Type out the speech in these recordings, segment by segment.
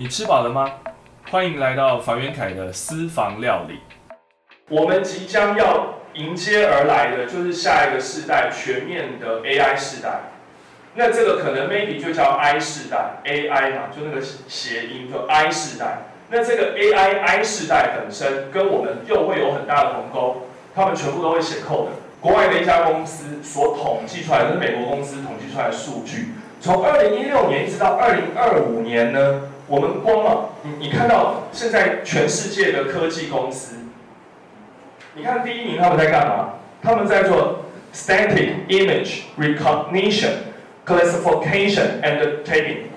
你吃饱了吗？欢迎来到房元凯的私房料理。我们即将要迎接而来的就是下一个世代全面的 AI 世代。那这个可能 maybe 就叫 I 世代，AI 嘛，就那个谐音，就 I 世代。那这个 AI I 世代本身跟我们又会有很大的鸿沟，他们全部都会写扣的。国外的一家公司所统计出来的，是美国公司统计出来的数据，从二零一六年一直到二零二五年呢，我们光啊，你你看到现在全世界的科技公司，你看第一名他们在干嘛？他们在做 static image recognition, classification and tagging。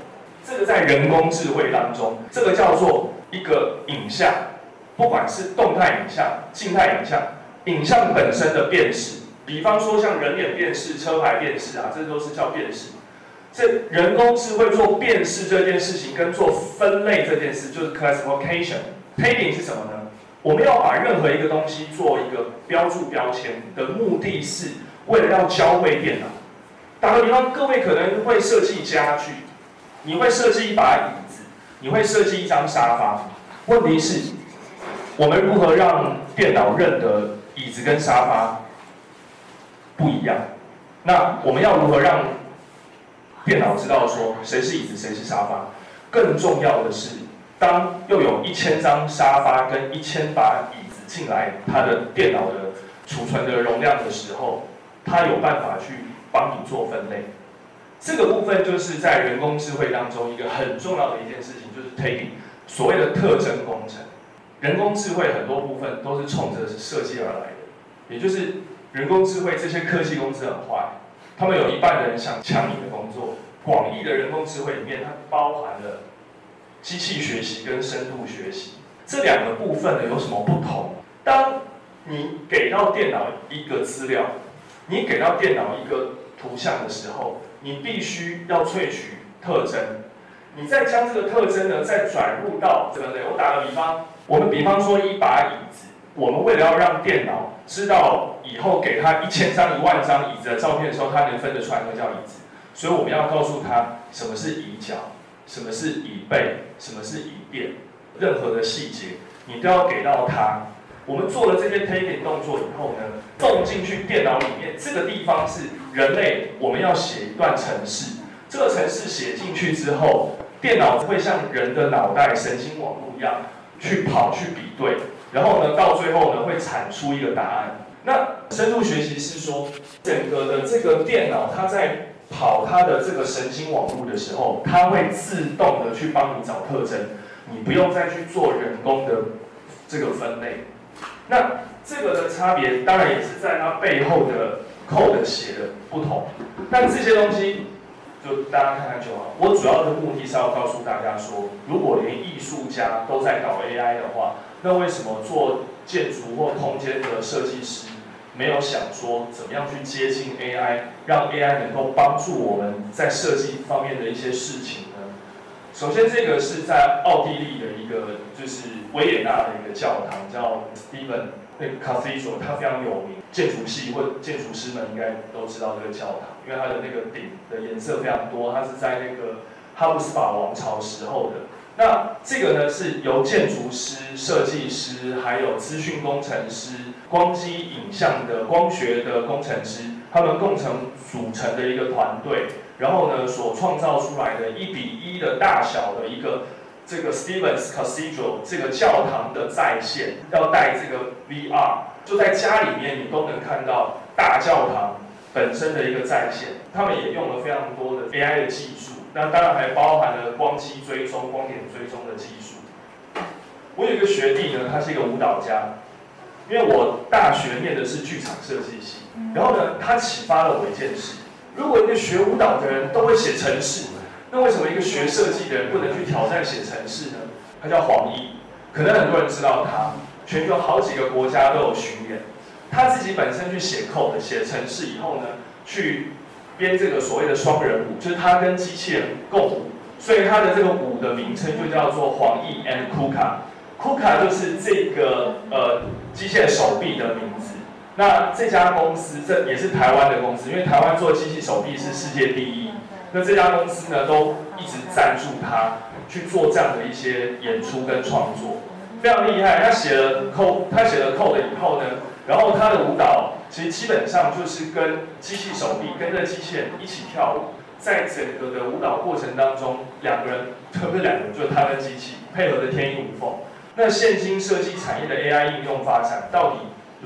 这个在人工智慧当中，这个叫做一个影像，不管是动态影像、静态影像。影像本身的辨识，比方说像人脸辨识、车牌辨识啊，这都是叫辨识。这人工智慧做辨识这件事情，跟做分类这件事，就是 classification。tagging 是什么呢？我们要把任何一个东西做一个标注标签的目的是为了要教会电脑。打个比方，各位可能会设计家具，你会设计一把椅子，你会设计一张沙发。问题是，我们如何让电脑认得？椅子跟沙发不一样，那我们要如何让电脑知道说谁是椅子谁是沙发？更重要的是，当又有一千张沙发跟一千把椅子进来，它的电脑的储存的容量的时候，它有办法去帮你做分类。这个部分就是在人工智慧当中一个很重要的一件事情，就是 taking 所谓的特征工程。人工智慧很多部分都是冲着设计而来的，也就是人工智慧这些科技公司很坏，他们有一半的人想抢你的工作。广义的人工智慧里面，它包含了机器学习跟深度学习这两个部分呢有什么不同？当你给到电脑一个资料，你给到电脑一个图像的时候，你必须要萃取特征，你再将这个特征呢再转入到这个内。我打个比方。我们比方说一把椅子，我们为了要让电脑知道以后给他一千张、一万张椅子的照片的时候，他能分得出来那叫椅子，所以我们要告诉他什么是椅脚，什么是椅背，什么是椅垫，任何的细节你都要给到他。我们做了这些 taking 动作以后呢，送进去电脑里面，这个地方是人类我们要写一段程式，这个程式写进去之后，电脑会像人的脑袋神经网络一样。去跑去比对，然后呢，到最后呢会产出一个答案。那深度学习是说，整个的这个电脑它在跑它的这个神经网络的时候，它会自动的去帮你找特征，你不用再去做人工的这个分类。那这个的差别当然也是在它背后的 code 写的不同，但这些东西。就大家看看就好。我主要的目的是要告诉大家说，如果连艺术家都在搞 AI 的话，那为什么做建筑或空间的设计师没有想说怎么样去接近 AI，让 AI 能够帮助我们在设计方面的一些事情呢？首先，这个是在奥地利的一个就是维也纳的一个教堂，叫 Steven。那个 Cathedral 它非常有名，建筑系或建筑师们应该都知道这个教堂，因为它的那个顶的颜色非常多，它是在那个哈布斯堡王朝时候的。那这个呢是由建筑师、设计师，还有资讯工程师、光机影像的光学的工程师，他们共同组成的一个团队，然后呢所创造出来的一比一的大小的一个。这个 Stevens Cathedral 这个教堂的在线要带这个 VR，就在家里面你都能看到大教堂本身的一个在线。他们也用了非常多的 AI 的技术，那当然还包含了光机追踪、光点追踪的技术。我有一个学弟呢，他是一个舞蹈家，因为我大学念的是剧场设计系，然后呢，他启发了我一件事：如果一个学舞蹈的人都会写程式。那为什么一个学设计的人不能去挑战写程式呢？他叫黄奕，可能很多人知道他，全球好几个国家都有巡演。他自己本身去写 code 写程式以后呢，去编这个所谓的双人舞，就是他跟机器人共舞，所以他的这个舞的名称就叫做黄奕 and Kuka。Kuka 就是这个呃机械手臂的名字。那这家公司这也是台湾的公司，因为台湾做机器手臂是世界第一。那这家公司呢，都一直赞助他去做这样的一些演出跟创作，非常厉害。他写了 co 他写了 code 以后呢，然后他的舞蹈其实基本上就是跟机器手臂跟着机器人一起跳舞，在整个的舞蹈过程当中，两个人，特别两个人，就是他跟机器配合的天衣无缝。那现今设计产业的 AI 应用发展到底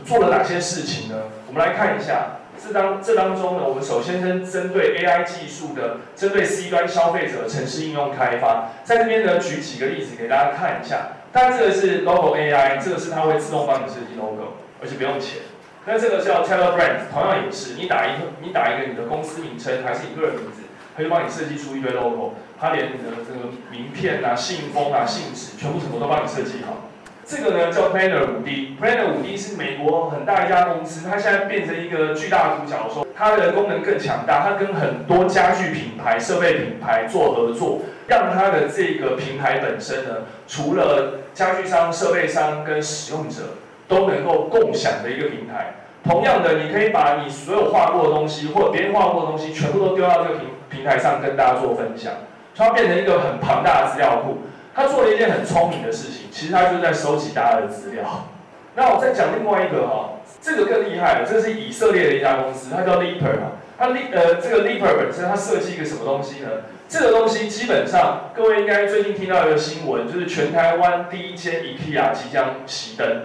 做了哪些事情呢？我们来看一下。这当这当中呢，我们首先针针对 AI 技术的，针对 C 端消费者城市应用开发，在这边呢举几个例子给大家看一下。但这个是 Logo AI，这个是它会自动帮你设计 Logo，而且不用钱。那这个叫 Telebrand，同样也是，你打一个你打一个你的公司名称还是你个人名字，它就帮你设计出一堆 Logo，它连你的这个名片啊、信封啊、信纸，全部什么都帮你设计好。这个呢叫 Planner 五 D，Planner 五 D 是美国很大一家公司，它现在变成一个巨大的独角兽，它的功能更强大，它跟很多家具品牌、设备品牌做合作，让它的这个平台本身呢，除了家具商、设备商跟使用者都能够共享的一个平台。同样的，你可以把你所有画过的东西，或别人画过的东西，全部都丢到这个平平台上跟大家做分享，它变成一个很庞大的资料库。他做了一件很聪明的事情，其实他就在收集大家的资料。那我再讲另外一个哈，这个更厉害了，这是以色列的一家公司，它叫 Leaper。它 Le 呃这个 Leaper 本身它设计一个什么东西呢？这个东西基本上各位应该最近听到一个新闻，就是全台湾第一间 IKEA 即将熄灯，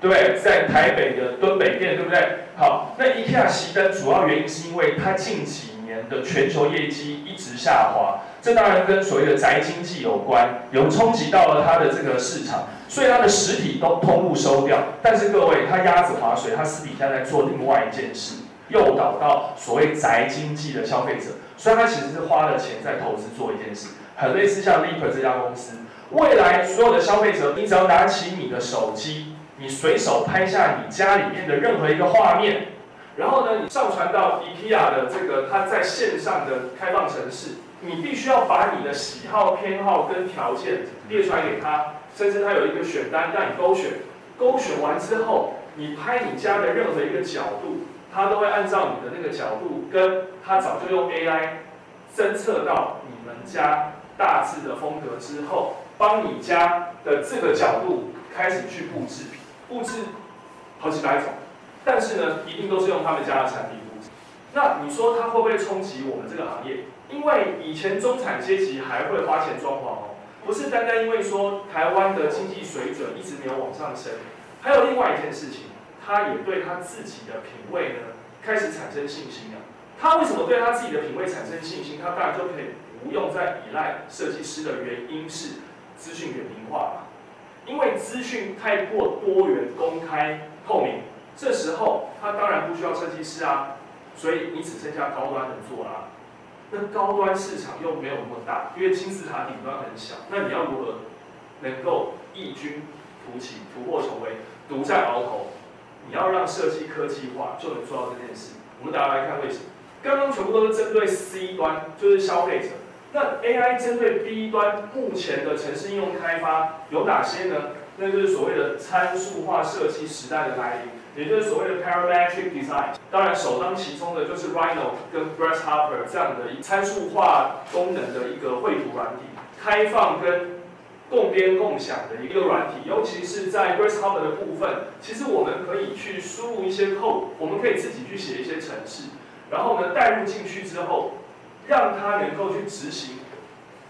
对？在台北的敦北店，对不对？好，那 IKEA 熄灯主要原因是因为它近几年的全球业绩一直下滑。这当然跟所谓的宅经济有关，有冲击到了它的这个市场，所以它的实体都通路收掉。但是各位，它鸭子划水，它私底下在做另外一件事，诱导到所谓宅经济的消费者。所以它其实是花了钱在投资做一件事，很类似像 Leaper 这家公司。未来所有的消费者，你只要拿起你的手机，你随手拍下你家里面的任何一个画面，然后呢，你上传到 IKEA 的这个它在线上的开放城市。你必须要把你的喜好、偏好跟条件列出来给他，甚至他有一个选单让你勾选。勾选完之后，你拍你家的任何一个角度，他都会按照你的那个角度，跟他早就用 AI 侦测到你们家大致的风格之后，帮你家的这个角度开始去布置，布置好几百种，但是呢，一定都是用他们家的产品布置。那你说它会不会冲击我们这个行业？因为以前中产阶级还会花钱装潢哦，不是单单因为说台湾的经济水准一直没有往上升，还有另外一件事情，他也对他自己的品味呢开始产生信心了。他为什么对他自己的品味产生信心？他当然就可以不用再依赖设计师的原因是资讯扁平化嘛，因为资讯太过多元、公开、透明，这时候他当然不需要设计师啊，所以你只剩下高端能做了。那高端市场又没有那么大，因为金字塔顶端很小。那你要如何能够异军突起、突破重围、独占鳌头？你要让设计科技化，就能做到这件事。我们大家来看为什么？刚刚全部都是针对 C 端，就是消费者。那 AI 针对 B 端，目前的城市应用开发有哪些呢？那就是所谓的参数化设计时代的来临。也就是所谓的 parametric design，当然首当其冲的就是 Rhino 跟 Grasshopper 这样的参数化功能的一个绘图软体，开放跟共编共享的一个软体，尤其是在 Grasshopper 的部分，其实我们可以去输入一些 code，我们可以自己去写一些程式，然后呢带入进去之后，让它能够去执行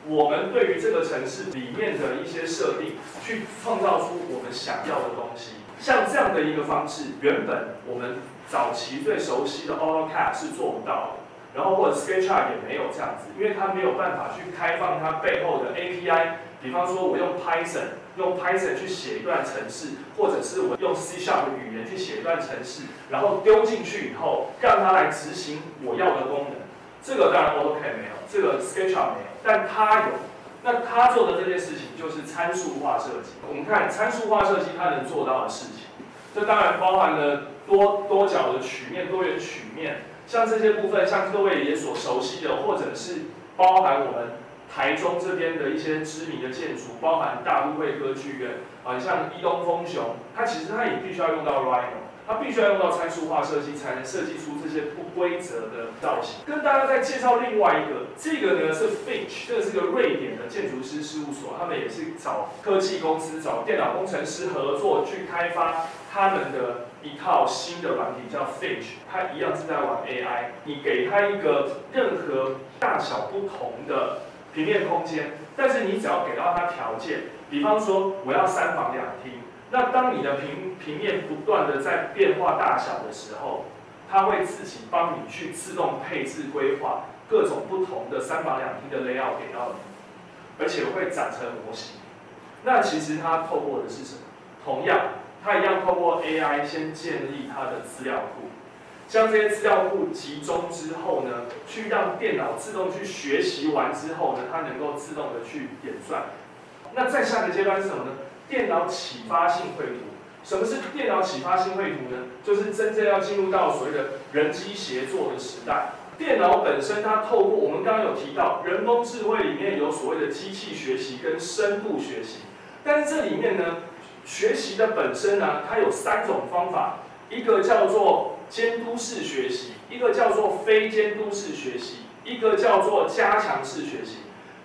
我们对于这个城市里面的一些设定，去创造出我们想要的东西。像这样的一个方式，原本我们早期最熟悉的 AutoCAD 是做不到的，然后或者 SketchUp 也没有这样子，因为它没有办法去开放它背后的 API。比方说，我用 Python 用 Python 去写一段程式，或者是我用 C Sharp 语言去写一段程式，然后丢进去以后，让它来执行我要的功能。这个当然 AutoCAD 没有，这个 SketchUp 没有，但它有。那他做的这件事情就是参数化设计。我们看参数化设计它能做到的事情，这当然包含了多多角的曲面、多元曲面，像这些部分，像各位也所熟悉的，或者是包含我们台中这边的一些知名的建筑，包含大都会歌剧院啊，像伊东丰雄，它其实它也必须要用到 Rhino。它必须要用到参数化设计，才能设计出这些不规则的造型。跟大家再介绍另外一个，这个呢是 Finch，这个是个瑞典的建筑师事务所，他们也是找科技公司、找电脑工程师合作去开发他们的一套新的软体，叫 Finch。它一样是在玩 AI，你给它一个任何大小不同的平面空间，但是你只要给到它条件，比方说我要三房两厅。那当你的平平面不断的在变化大小的时候，它会自己帮你去自动配置规划各种不同的三房两厅的 layout 给到你，而且会长成模型。那其实它透过的是什么？同样，它一样透过 AI 先建立它的资料库，将这些资料库集中之后呢，去让电脑自动去学习完之后呢，它能够自动的去演算。那再下个阶段是什么呢？电脑启发性绘图，什么是电脑启发性绘图呢？就是真正要进入到所谓的人机协作的时代。电脑本身它透过我们刚刚有提到，人工智慧里面有所谓的机器学习跟深度学习，但是这里面呢，学习的本身呢，它有三种方法，一个叫做监督式学习，一个叫做非监督式学习，一个叫做加强式学习。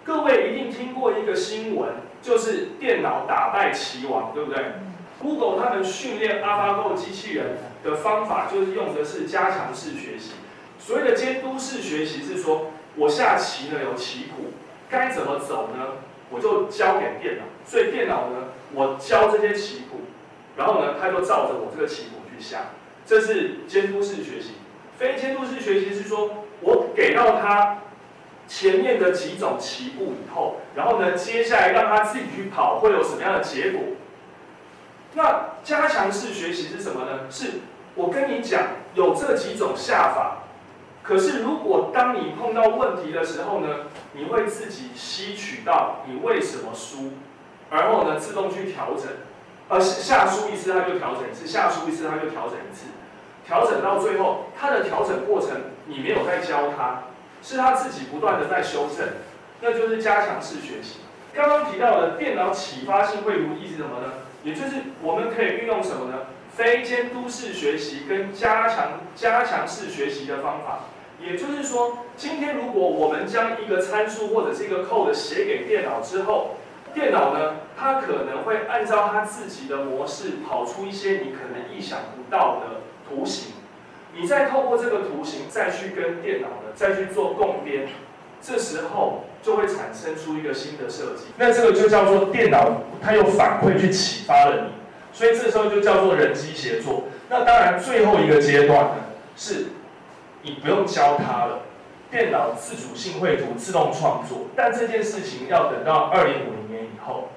各位一定听过一个新闻，就是电脑打败棋王，对不对？Google 他们训练 AlphaGo 机器人的方法，就是用的是加强式学习。所谓的监督式学习是说，我下棋呢有棋谱，该怎么走呢？我就交给电脑，所以电脑呢，我教这些棋谱，然后呢，它就照着我这个棋谱去下，这是监督式学习。非监督式学习是说我给到它。前面的几种起步以后，然后呢，接下来让他自己去跑，会有什么样的结果？那加强式学习是什么呢？是我跟你讲有这几种下法，可是如果当你碰到问题的时候呢，你会自己吸取到你为什么输，然后呢自动去调整，而下输一次他就调整一次，下输一次他就调整一次，调整到最后，他的调整过程你没有在教他。是他自己不断的在修正，那就是加强式学习。刚刚提到的电脑启发性绘图意思什么呢？也就是我们可以运用什么呢？非监督式学习跟加强加强式学习的方法。也就是说，今天如果我们将一个参数或者是一个 code 写给电脑之后，电脑呢，它可能会按照它自己的模式跑出一些你可能意想不到的图形。你再透过这个图形再去跟电脑的再去做共编，这时候就会产生出一个新的设计。那这个就叫做电脑它有反馈去启发了你，所以这时候就叫做人机协作。那当然最后一个阶段呢，是你不用教它了，电脑自主性绘图自动创作。但这件事情要等到二零五零年以后，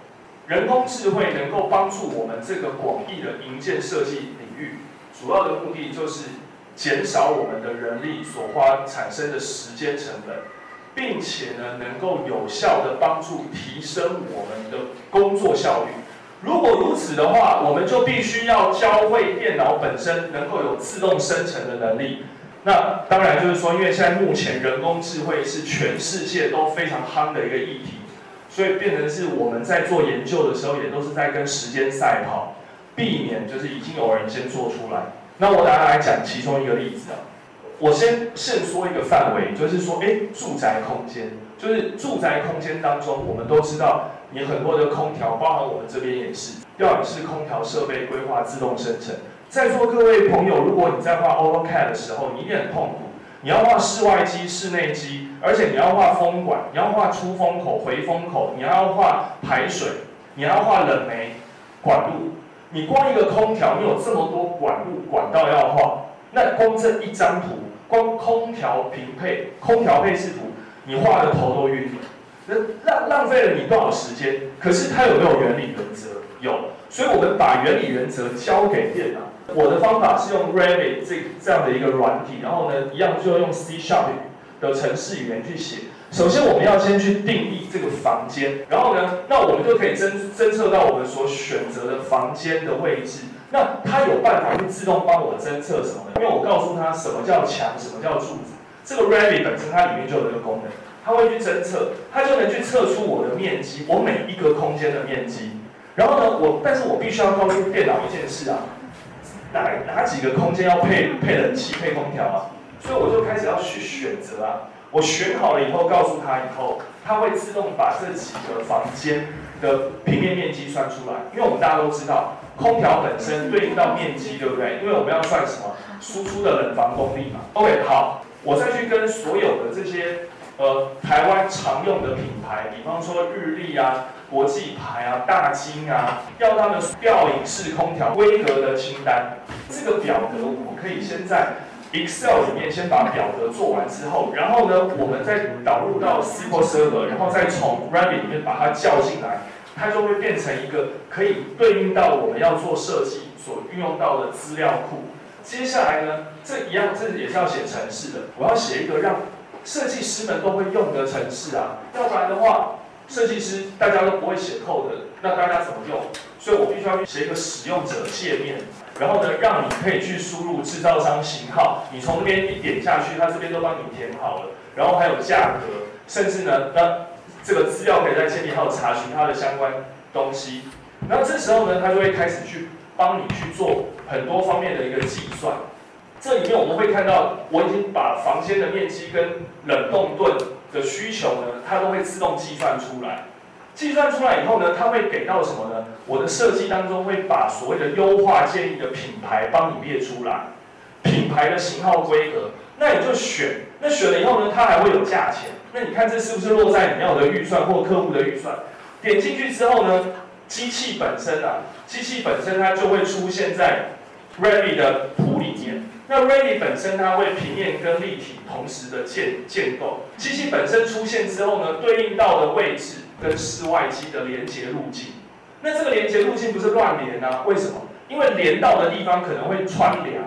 人工智慧能够帮助我们这个广义的营建设计领域，主要的目的就是。减少我们的人力所花产生的时间成本，并且呢，能够有效的帮助提升我们的工作效率。如果如此的话，我们就必须要教会电脑本身能够有自动生成的能力。那当然就是说，因为现在目前人工智慧是全世界都非常夯的一个议题，所以变成是我们在做研究的时候，也都是在跟时间赛跑，避免就是已经有人先做出来。那我大家来讲其中一个例子啊，我先先说一个范围，就是说，哎，住宅空间，就是住宅空间当中，我们都知道，你很多的空调，包含我们这边也是，要也是空调设备规划自动生成。在座各位朋友，如果你在画 AutoCAD 的时候，你一定很痛苦，你要画室外机、室内机，而且你要画风管，你要画出风口、回风口，你要画排水，你要画冷媒管路。你光一个空调，你有这么多管路管道要画，那光这一张图，光空调平配、空调配置图，你画的头都晕了，那浪浪费了你多少时间？可是它有没有原理原则？有，所以我们把原理原则交给电脑。我的方法是用 Revit 这这样的一个软体，然后呢，一样就要用 C Sharp 的城市语言去写。首先，我们要先去定义这个房间，然后呢，那我们就可以侦侦测到我们所选择的房间的位置。那它有办法去自动帮我侦测什么呢？因为我告诉它什么叫墙，什么叫柱子。这个 Revit 本身它里面就有这个功能，它会去侦测，它就能去测出我的面积，我每一个空间的面积。然后呢，我但是我必须要告诉电脑一件事啊，哪哪几个空间要配配冷气、配空调啊？所以我就开始要去选择啊。我选好了以后，告诉他以后，他会自动把这几个房间的平面面积算出来。因为我们大家都知道，空调本身对应到面积，对不对？因为我们要算什么？输出的冷房功率嘛。OK，好，我再去跟所有的这些呃台湾常用的品牌，比方说日立啊、国际牌啊、大金啊，要他们吊影式空调规格的清单。这个表格我可以先在。Excel 里面先把表格做完之后，然后呢，我们再导入到 SQL Server，然后再从 Revit 里面把它叫进来，它就会变成一个可以对应到我们要做设计所运用到的资料库。接下来呢，这一样这也是要写程式的，我要写一个让设计师们都会用的程式啊，要不然的话，设计师大家都不会写 code，那大家怎么用？所以我必须要写一个使用者界面。然后呢，让你可以去输入制造商型号，你从那边一点下去，它这边都帮你填好了。然后还有价格，甚至呢，那这个资料可以在建立号查询它的相关东西。然后这时候呢，它就会开始去帮你去做很多方面的一个计算。这里面我们会看到，我已经把房间的面积跟冷冻盾的需求呢，它都会自动计算出来。计算出来以后呢，它会给到什么呢？我的设计当中会把所谓的优化建议的品牌帮你列出来，品牌的型号规格，那你就选。那选了以后呢，它还会有价钱。那你看这是不是落在你要的预算或客户的预算？点进去之后呢，机器本身啊，机器本身它就会出现在 Ready 的图里面。那 Ready 本身它会平面跟立体同时的建建构。机器本身出现之后呢，对应到的位置。跟室外机的连接路径，那这个连接路径不是乱连啊？为什么？因为连到的地方可能会穿梁，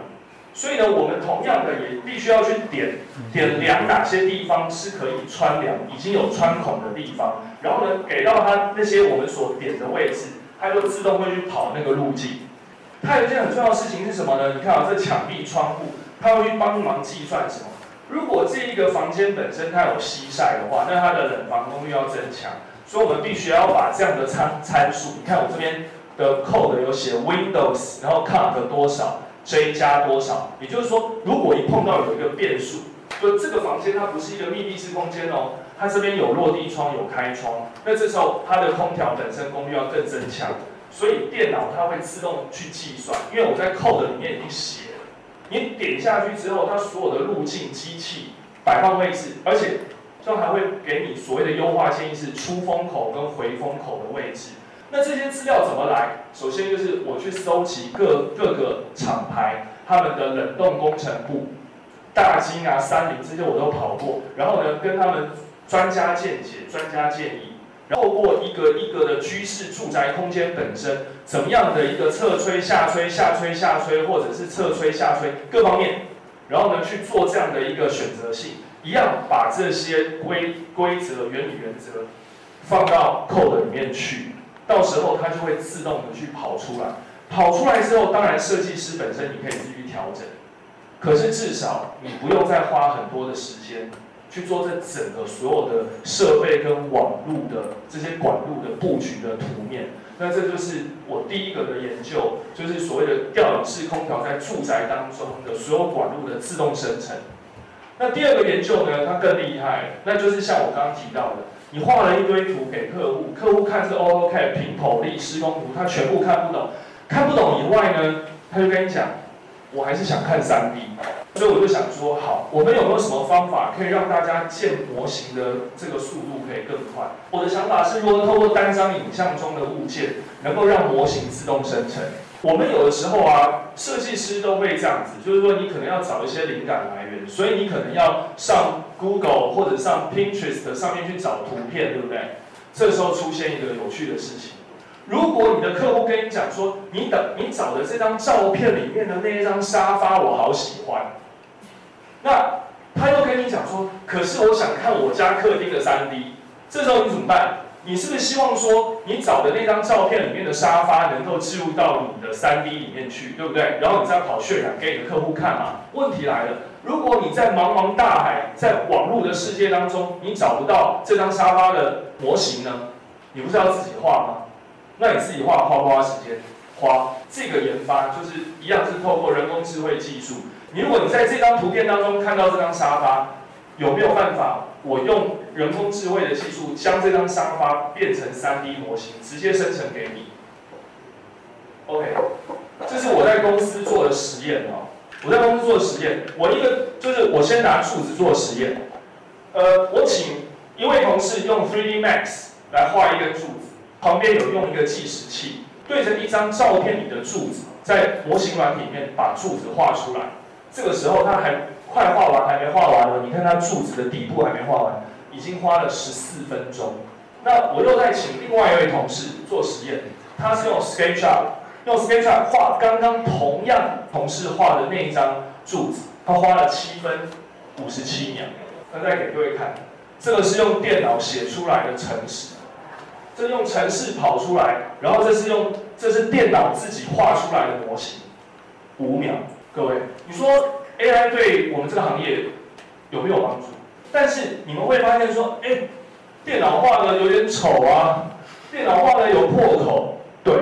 所以呢，我们同样的也必须要去点点量哪些地方是可以穿梁，已经有穿孔的地方，然后呢，给到它那些我们所点的位置，它就自动会去跑那个路径。它有一件很重要的事情是什么呢？你看啊，这墙壁、窗户，它会去帮忙计算什么？如果这一个房间本身它有西晒的话，那它的冷房功率要增强。所以我们必须要把这样的参参数，你看我这边的 code 有写 Windows，然后 count 多少，J 加多少，也就是说，如果一碰到有一个变数，就这个房间它不是一个密闭式空间哦，它这边有落地窗有开窗，那这时候它的空调本身功率要更增强，所以电脑它会自动去计算，因为我在 code 里面已经写了，你点下去之后，它所有的路径、机器摆放位置，而且。都还会给你所谓的优化建议是出风口跟回风口的位置。那这些资料怎么来？首先就是我去搜集各各个厂牌他们的冷冻工程部，大金啊、三菱这些我都跑过，然后呢跟他们专家见解、专家建议，透过一个一个的居室住宅空间本身怎么样的一个侧吹、下吹、下吹、下吹，或者是侧吹、下吹各方面，然后呢去做这样的一个选择性。一样把这些规规则、原理、原则放到 code 里面去，到时候它就会自动的去跑出来。跑出来之后，当然设计师本身你可以自己去调整，可是至少你不用再花很多的时间去做这整个所有的设备跟网路的这些管路的布局的图面。那这就是我第一个的研究，就是所谓的吊顶式空调在住宅当中的所有管路的自动生成。那第二个研究呢，它更厉害，那就是像我刚刚提到的，你画了一堆图给客户，客户看是 AutoCAD 平头力施工图，他全部看不懂，看不懂以外呢，他就跟你讲，我还是想看 3D，所以我就想说，好，我们有没有什么方法可以让大家建模型的这个速度可以更快？我的想法是，如何透过单张影像中的物件，能够让模型自动生成。我们有的时候啊，设计师都会这样子，就是说你可能要找一些灵感来源，所以你可能要上 Google 或者上 Pinterest 上面去找图片，对不对？这时候出现一个有趣的事情，如果你的客户跟你讲说，你等你找的这张照片里面的那一张沙发我好喜欢，那他又跟你讲说，可是我想看我家客厅的 3D，这时候你怎么办？你是不是希望说，你找的那张照片里面的沙发能够置入到你的三 D 里面去，对不对？然后你再跑渲染给你的客户看嘛？问题来了，如果你在茫茫大海，在网络的世界当中，你找不到这张沙发的模型呢？你不是要自己画吗？那你自己画花不花时间？花。这个研发就是一样是透过人工智慧技术。你如果你在这张图片当中看到这张沙发，有没有办法我用人工智慧的技术将这张沙发变成 3D 模型，直接生成给你？OK，这是我在公司做的实验哦。我在公司做的实验，我一个就是我先拿柱子做实验，呃，我请一位同事用 3D Max 来画一根柱子，旁边有用一个计时器对着一张照片里的柱子，在模型软体里面把柱子画出来。这个时候他还快画完，还没画完呢。你看他柱子的底部还没画完，已经花了十四分钟。那我又再请另外一位同事做实验，他是用 SketchUp。用 SketchUp 画刚刚同样同事画的那一张柱子，他花了七分五十七秒。那再给各位看，这个是用电脑写出来的程式，这用程式跑出来，然后这是用这是电脑自己画出来的模型，五秒。各位，你说 AI 对我们这个行业有没有帮助？但是你们会发现说，哎，电脑画的有点丑啊，电脑画的有破口，对。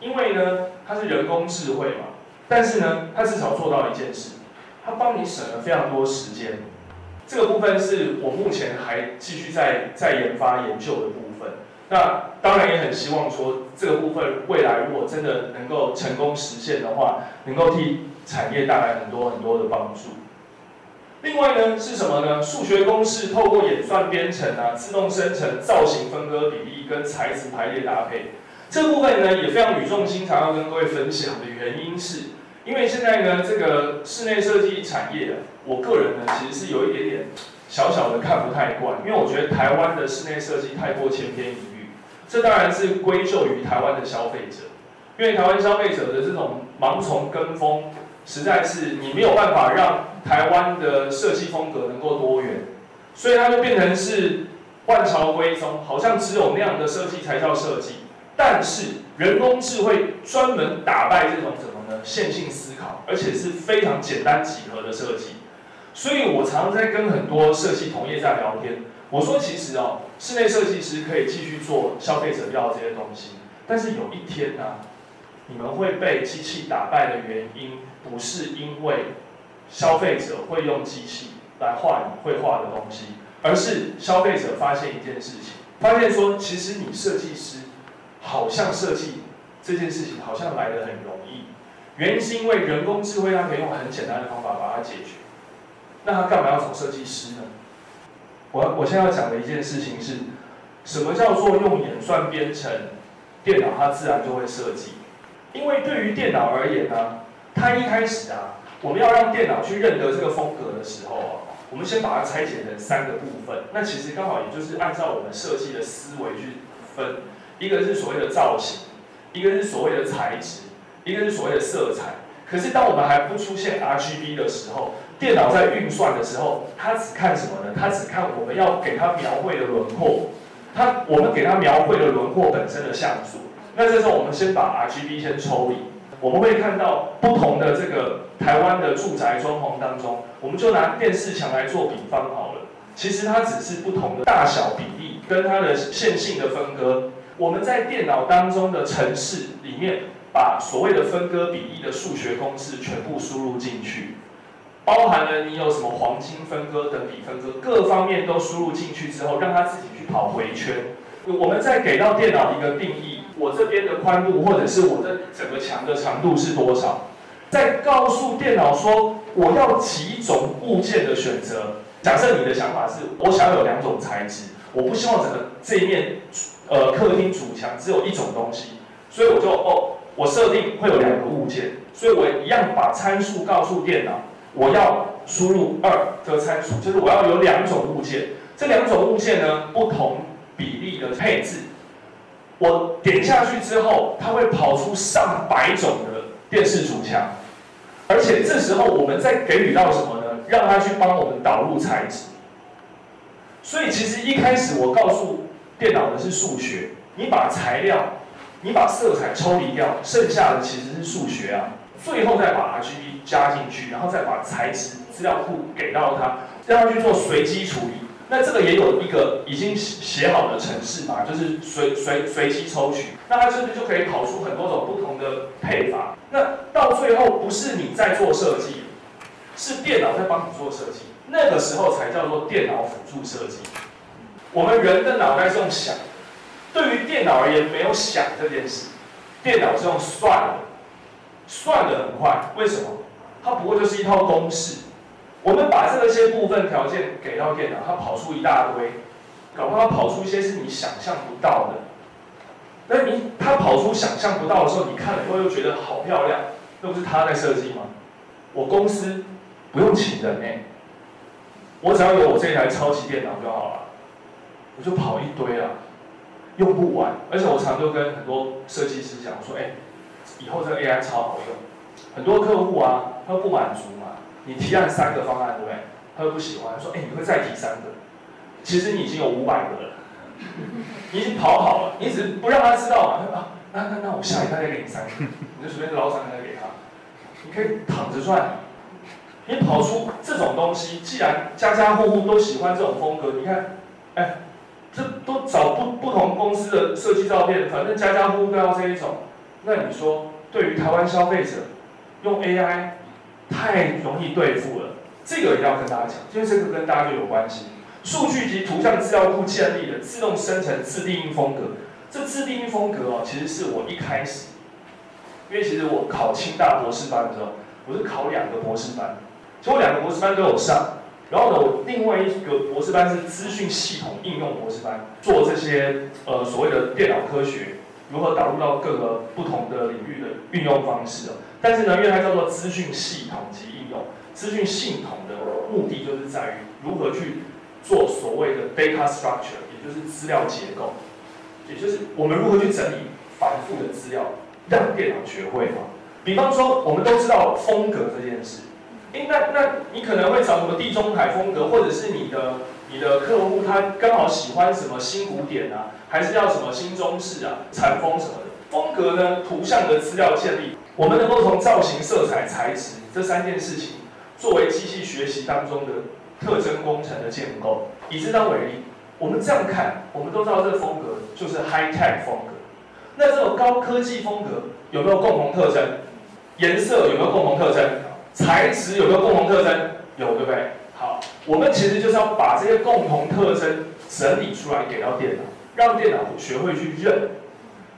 因为呢，它是人工智慧嘛，但是呢，它至少做到一件事，它帮你省了非常多时间。这个部分是我目前还继续在在研发研究的部分。那当然也很希望说，这个部分未来如果真的能够成功实现的话，能够替产业带来很多很多的帮助。另外呢，是什么呢？数学公式透过演算编程啊，自动生成造型分割比例跟材质排列搭配。这部分呢也非常语重心长要跟各位分享的原因是，因为现在呢这个室内设计产业啊，我个人呢其实是有一点点小小的看不太惯，因为我觉得台湾的室内设计太过千篇一律，这当然是归咎于台湾的消费者，因为台湾消费者的这种盲从跟风，实在是你没有办法让台湾的设计风格能够多元，所以它就变成是万朝归宗，好像只有那样的设计才叫设计。但是人工智慧专门打败这种什么呢？线性思考，而且是非常简单几何的设计。所以我常常在跟很多设计同业在聊天。我说，其实哦，室内设计师可以继续做消费者要这些东西，但是有一天呢，你们会被机器打败的原因，不是因为消费者会用机器来画你会画的东西，而是消费者发现一件事情，发现说，其实你设计师。好像设计这件事情好像来得很容易，原因是因为人工智慧它可以用很简单的方法把它解决，那他干嘛要找设计师呢？我我现在要讲的一件事情是，什么叫做用演算编程，电脑它自然就会设计，因为对于电脑而言呢，它一开始啊，我们要让电脑去认得这个风格的时候啊，我们先把它拆解成三个部分，那其实刚好也就是按照我们设计的思维去分。一个是所谓的造型，一个是所谓的材质，一个是所谓的色彩。可是当我们还不出现 RGB 的时候，电脑在运算的时候，它只看什么呢？它只看我们要给它描绘的轮廓，它我们给它描绘的轮廓本身的像素。那这时候我们先把 RGB 先抽离，我们会看到不同的这个台湾的住宅装潢当中，我们就拿电视墙来做比方好了。其实它只是不同的大小比例跟它的线性的分割。我们在电脑当中的程式里面，把所谓的分割比例的数学公式全部输入进去，包含了你有什么黄金分割、等比分割，各方面都输入进去之后，让它自己去跑回圈。我们再给到电脑一个定义，我这边的宽度或者是我这整个墙的长度是多少，再告诉电脑说我要几种物件的选择。假设你的想法是我想要有两种材质，我不希望整个这一面。呃，客厅主墙只有一种东西，所以我就哦，我设定会有两个物件，所以我一样把参数告诉电脑，我要输入二个参数，就是我要有两种物件，这两种物件呢不同比例的配置，我点下去之后，它会跑出上百种的电视主墙，而且这时候我们再给予到什么呢？让它去帮我们导入材质，所以其实一开始我告诉。电脑的是数学，你把材料，你把色彩抽离掉，剩下的其实是数学啊。最后再把 RGB 加进去，然后再把材质资料库给到它，让它去做随机处理。那这个也有一个已经写好的程式嘛，就是随随随机抽取，那它是不是就可以跑出很多种不同的配法？那到最后不是你在做设计，是电脑在帮你做设计，那个时候才叫做电脑辅助设计。我们人的脑袋是用想，对于电脑而言没有想这件事，电脑是用算的，算的很快，为什么？它不过就是一套公式。我们把这些部分条件给到电脑，它跑出一大堆，搞不好跑出一些是你想象不到的。那你它跑出想象不到的时候，你看了以后又觉得好漂亮，那不是他在设计吗？我公司不用请人哎，我只要有我这台超级电脑就好了，我就跑一堆啊，用不完。而且我常就跟很多设计师讲说，哎，以后这个 AI 超好用，很多客户啊，他不满足嘛。你提案三个方案，对不对？他又不喜欢，说：“哎，你会再提三个？其实你已经有五百个了，你已经跑好了，你只是不让他知道嘛。啊，那那那我下礼拜再给你三个，你就随便捞三个给他，你可以躺着赚。你跑出这种东西，既然家家户户都喜欢这种风格，你看，哎，这都找不不同公司的设计照片，反正家家户户都要这一种。那你说，对于台湾消费者，用 AI？太容易对付了，这个一定要跟大家讲，因为这个跟大家就有关系。数据及图像资料库建立的自动生成自定义风格，这自定义风格哦，其实是我一开始，因为其实我考清大博士班的时候，我是考两个博士班，其实我两个博士班都有上。然后呢，我另外一个博士班是资讯系统应用博士班，做这些呃所谓的电脑科学如何导入到各个不同的领域的运用方式哦。但是呢，因为它叫做资讯系统及应用，资讯系统的目的就是在于如何去做所谓的 data structure，也就是资料结构，也就是我们如何去整理繁复的资料，让电脑学会嘛。比方说，我们都知道风格这件事，诶，那那你可能会找什么地中海风格，或者是你的你的客户他刚好喜欢什么新古典啊，还是要什么新中式啊、禅风什么的风格呢？图像的资料建立。我们能够从造型、色彩、材质这三件事情，作为机器学习当中的特征工程的建构。以这张为例，我们这样看，我们都知道这个风格就是 high tech 风格。那这种高科技风格有没有共同特征？颜色有没有共同特征？材质有没有共同特征？有，对不对？好，我们其实就是要把这些共同特征整理出来给到电脑，让电脑学会去认。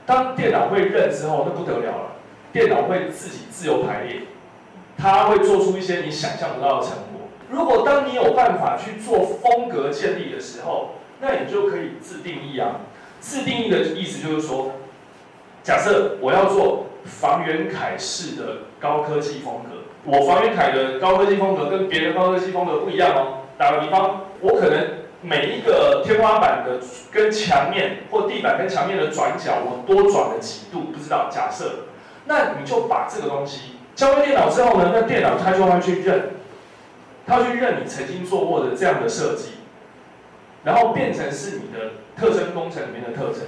当电脑会认之后，那不得了了。电脑会自己自由排列，它会做出一些你想象不到的成果。如果当你有办法去做风格建立的时候，那你就可以自定义啊。自定义的意思就是说，假设我要做房元凯式的高科技风格，我房元凯的高科技风格跟别的高科技风格不一样哦。打个比方，我可能每一个天花板的跟墙面或地板跟墙面的转角，我多转了几度，不知道。假设。那你就把这个东西交给电脑之后呢，那电脑它就会去认，它去认你曾经做过的这样的设计，然后变成是你的特征工程里面的特征。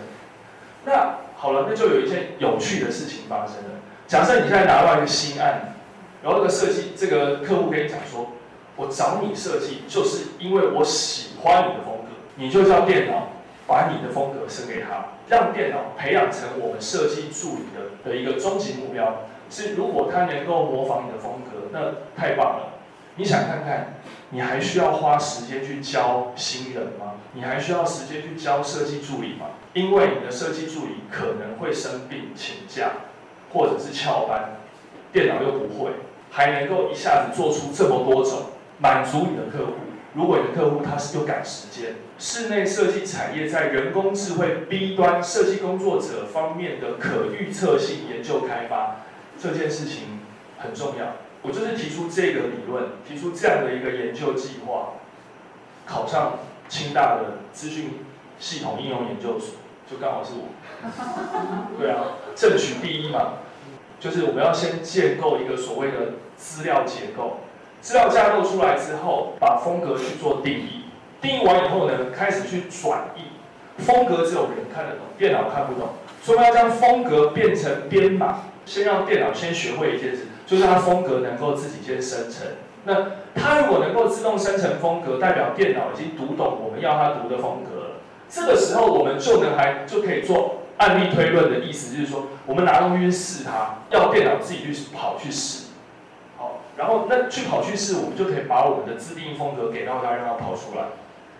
那好了，那就有一件有趣的事情发生了。假设你现在拿到一个新案，然后这个设计这个客户跟你讲说，我找你设计就是因为我喜欢你的风格，你就叫电脑。把你的风格生给他，让电脑培养成我们设计助理的的一个终极目标是，如果他能够模仿你的风格，那太棒了。你想看看，你还需要花时间去教新人吗？你还需要时间去教设计助理吗？因为你的设计助理可能会生病请假，或者是翘班，电脑又不会，还能够一下子做出这么多种，满足你的客户。如果你的客户他是又赶时间，室内设计产业在人工智慧 B 端设计工作者方面的可预测性研究开发这件事情很重要。我就是提出这个理论，提出这样的一个研究计划，考上清大的资讯系统应用研究所，就刚好是我。对啊，争取第一嘛，就是我们要先建构一个所谓的资料结构。资料架构出来之后，把风格去做定义，定义完以后呢，开始去转译。风格只有人看得懂，电脑看不懂，所以我们要将风格变成编码。先让电脑先学会一件事，就是它风格能够自己先生成，那它如果能够自动生成风格，代表电脑已经读懂我们要它读的风格了。这个时候我们就能还就可以做案例推论的意思，就是说我们拿东西去试它，要电脑自己去跑去试。然后那去跑去试，我们就可以把我们的自定义风格给到它，让它跑出来，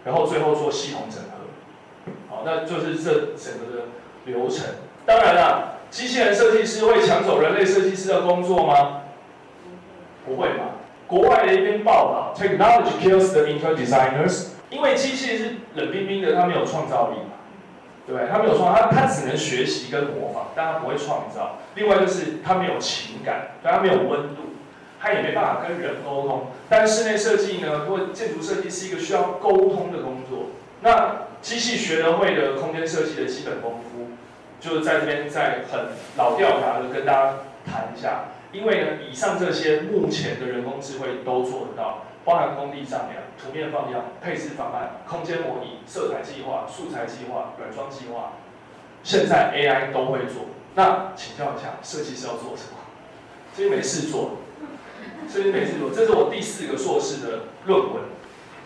然后最后做系统整合。好，那就是这整个的流程。当然了，机器人设计师会抢走人类设计师的工作吗？不会吧。国外的一篇报道，Technology kills the interior designers，因为机器是冷冰冰的，它没有创造力嘛，对不对？它没有创，它它只能学习跟模仿，但它不会创造。另外就是它没有情感，对它没有温度，它也没办法跟人沟通。但室内设计呢，或建筑设计是一个需要沟通的工作。那机器学得会的空间设计的基本功夫，就是在这边再很老掉牙的跟大家谈一下。因为呢，以上这些目前的人工智慧都做得到，包含工地丈量、图面放样、配置方案、空间模拟、色彩计划、素材计划、软装计划，现在 AI 都会做。那请教一下，设计师要做什么？最近没事做，最近没事做。这是我第四个硕士的论文，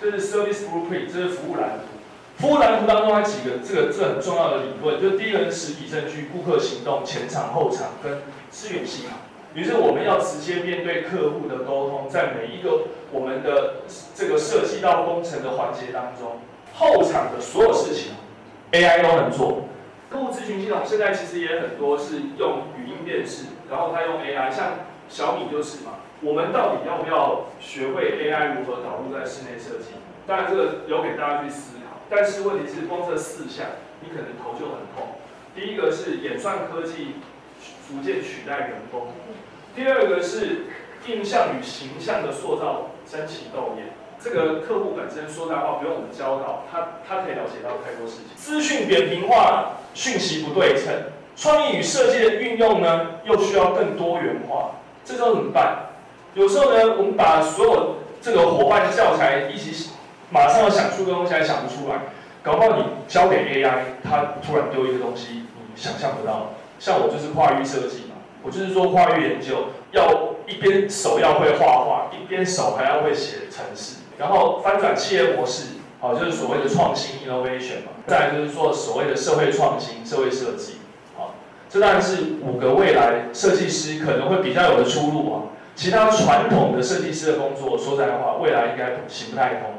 这是 Service Blueprint，这是服务蓝图。服务蓝图当中，它几个这个这很重要的理论，就第一个是实体证据、顾客行动、前场、后场跟资源系统。于是我们要直接面对客户的沟通，在每一个我们的这个设计到工程的环节当中，后场的所有事情，AI 都能做。客户咨询系统现在其实也很多是用语音辨识，然后它用 AI，像小米就是嘛。我们到底要不要学会 AI 如何导入在室内设计？当然这个留给大家去思考。但是问题是，光这四项，你可能头就很痛。第一个是演算科技。逐渐取代人工。第二个是印象与形象的塑造，争奇斗艳。这个客户本身说大话不用我们教导，他他可以了解到太多事情。资讯扁平化，讯息不对称，创意与设计的运用呢，又需要更多元化。这时候怎么办？有时候呢，我们把所有这个伙伴的教材一起，马上要想出个东西，还想不出来。搞不好你交给 AI，它突然丢一个东西，你想象不到。像我就是跨域设计嘛，我就是做跨域研究，要一边手要会画画，一边手还要会写程式，然后翻转企业模式，好，就是所谓的创新 innovation 嘛。再就是做所谓的社会创新、社会设计，这当然是五个未来设计师可能会比较有的出路啊。其他传统的设计师的工作，说实在话，未来应该行不太通。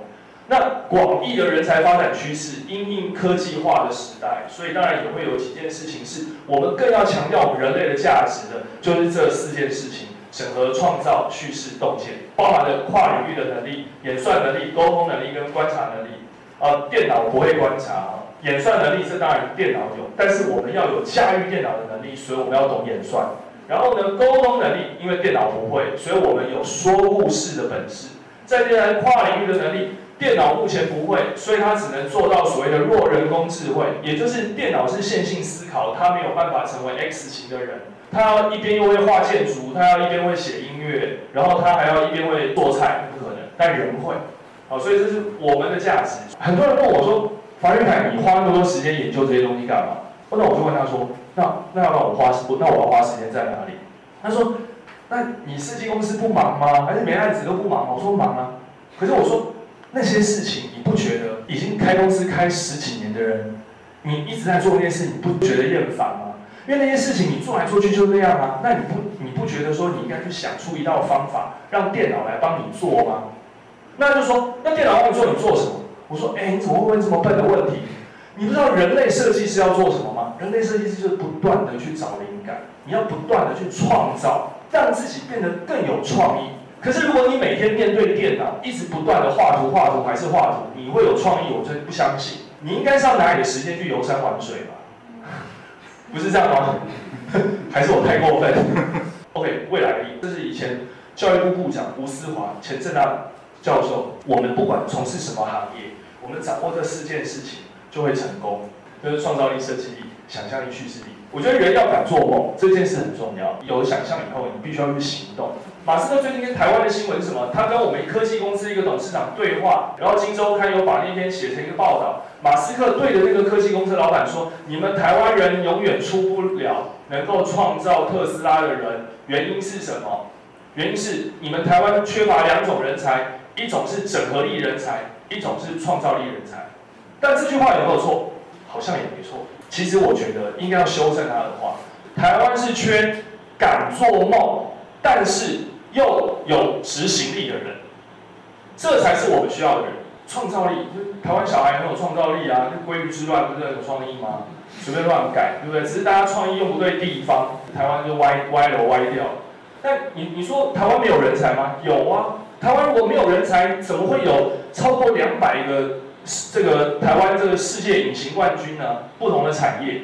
那广义的人才发展趋势，因应科技化的时代，所以当然也会有几件事情是我们更要强调我们人类的价值的，就是这四件事情：整合、创造、叙事、洞见，包含了跨领域的能力、演算能力、沟通能力跟观察能力。啊，电脑不会观察，演算能力这当然电脑有，但是我们要有驾驭电脑的能力，所以我们要懂演算。然后呢，沟通能力，因为电脑不会，所以我们有说故事的本事。再接下来跨领域的能力。电脑目前不会，所以它只能做到所谓的弱人工智慧，也就是电脑是线性思考，它没有办法成为 X 型的人。它要一边又会画建筑，它要一边会写音乐，然后它还要一边会做菜，不可能。但人会，好，所以这是我们的价值。很多人问我说：“樊玉凯，你花那么多时间研究这些东西干嘛？”那我就问他说：“那那要让我花那我要花时间在哪里？”他说：“那你设计公司不忙吗？还是每案子都不忙？”我说：“忙啊。”可是我说。那些事情你不觉得已经开公司开十几年的人，你一直在做那件事，你不觉得厌烦吗？因为那些事情你做来做去就那样啊，那你不你不觉得说你应该去想出一道方法，让电脑来帮你做吗？那就说那电脑帮你做你做什么？我说哎，你怎么会问这么笨的问题？你不知道人类设计师要做什么吗？人类设计师就是不断的去找灵感，你要不断的去创造，让自己变得更有创意。可是，如果你每天面对电脑，一直不断的画图、画图还是画图，你会有创意？我真不相信。你应该是要拿你的时间去游山玩水吧？不是这样吗？还是我太过分？OK，未来的这是以前教育部部长吴思华、前正大教授，我们不管从事什么行业，我们掌握这四件事情就会成功，就是创造力、设计力、想象力、叙事力。我觉得人要敢做梦，这件事很重要。有想象以后，你必须要去行动。马斯克最近跟台湾的新闻是什么？他跟我们科技公司一个董事长对话，然后《金周刊》有把那篇写成一个报道。马斯克对着那个科技公司老板说：“你们台湾人永远出不了能够创造特斯拉的人，原因是什么？原因是你们台湾缺乏两种人才，一种是整合力人才，一种是创造力人才。但这句话有没有错？好像也没错。其实我觉得应该要修正他的话。台湾是缺敢做梦，但是又有执行力的人，这才是我们需要的人。创造力，台湾小孩很有创造力啊，那鲑鱼之乱不是很有创意吗？随便乱改，对不对？只是大家创意用不对地方，台湾就歪歪了歪掉。但你你说台湾没有人才吗？有啊，台湾如果没有人才，怎么会有超过两百个这个台湾这个世界隐形冠军呢？不同的产业，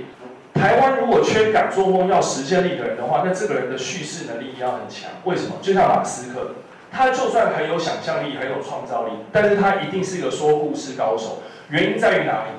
台湾如果缺敢做梦、要实现力的人的话，那这个人的叙事能力要很强。为什么？就像马斯克。他就算很有想象力、很有创造力，但是他一定是一个说故事高手。原因在于哪里？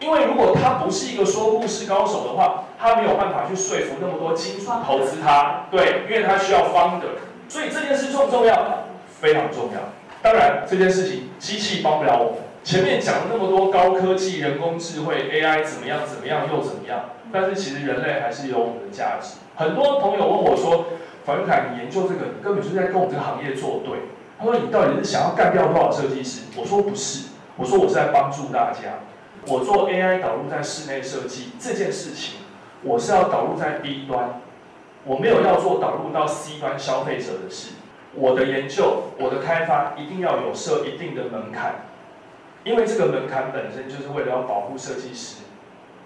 因为如果他不是一个说故事高手的话，他没有办法去说服那么多金主投资他。对，因为他需要 founder。所以这件事重不重要？非常重要。当然，这件事情机器帮不了我们。前面讲了那么多高科技、人工智慧、AI 怎么样、怎么样又怎么样，但是其实人类还是有我们的价值。很多朋友问我说。樊凯，你研究这个，你根本就是在跟我们这个行业作对。他说：“你到底是想要干掉多少设计师？”我说：“不是，我说我是在帮助大家。我做 AI 导入在室内设计这件事情，我是要导入在 B 端，我没有要做导入到 C 端消费者的事。我的研究，我的开发一定要有设一定的门槛，因为这个门槛本身就是为了要保护设计师。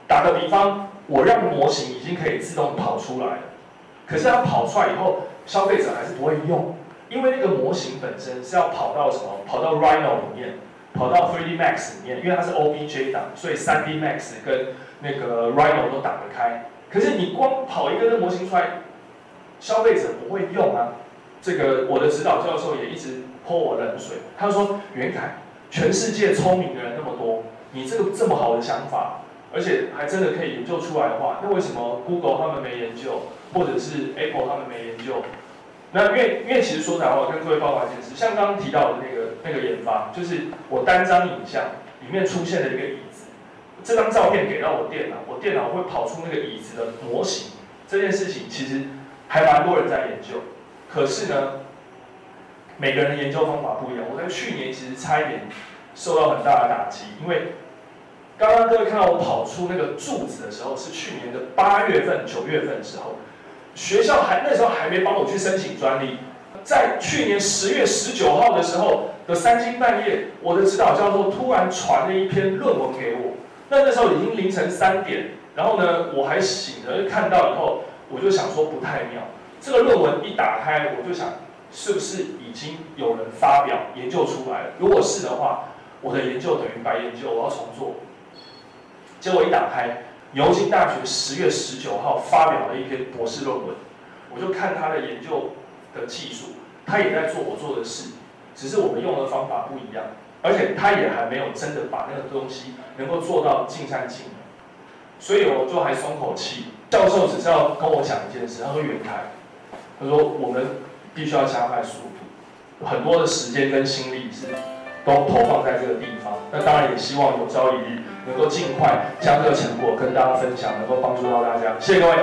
打个比方，我让模型已经可以自动跑出来了。”可是它跑出来以后，消费者还是不会用，因为那个模型本身是要跑到什么？跑到 Rhino 里面，跑到 3D Max 里面，因为它是 OBJ 档，所以 3D Max 跟那个 Rhino 都打得开。可是你光跑一个那模型出来，消费者不会用啊。这个我的指导教授也一直泼我冷水，他说：“袁凯，全世界聪明的人那么多，你这个这么好的想法，而且还真的可以研究出来的话，那为什么 Google 他们没研究？”或者是 Apple 他们没研究，那因为因为其实说实话，跟各位报告一件事，像刚刚提到的那个那个研发，就是我单张影像里面出现了一个椅子，这张照片给到我电脑，我电脑会跑出那个椅子的模型，这件事情其实还蛮多人在研究，可是呢，每个人的研究方法不一样，我在去年其实差一点受到很大的打击，因为。刚刚各位看到我跑出那个柱子的时候，是去年的八月份、九月份的时候，学校还那时候还没帮我去申请专利。在去年十月十九号的时候的三更半夜，我的指导教授突然传了一篇论文给我。那那时候已经凌晨三点，然后呢，我还醒着看到以后，我就想说不太妙。这个论文一打开，我就想是不是已经有人发表研究出来了？如果是的话，我的研究等于白研究，我要重做。结果一打开，牛津大学十月十九号发表了一篇博士论文，我就看他的研究的技术，他也在做我做的事，只是我们用的方法不一样，而且他也还没有真的把那个东西能够做到尽善尽美，所以我就还松口气。教授只是要跟我讲一件事，他说远台，他说我们必须要加快速度，很多的时间跟心力是都投放在这个地方，那当然也希望有朝一日。能够尽快将这个成果跟大家分享，能够帮助到大家。谢谢各位。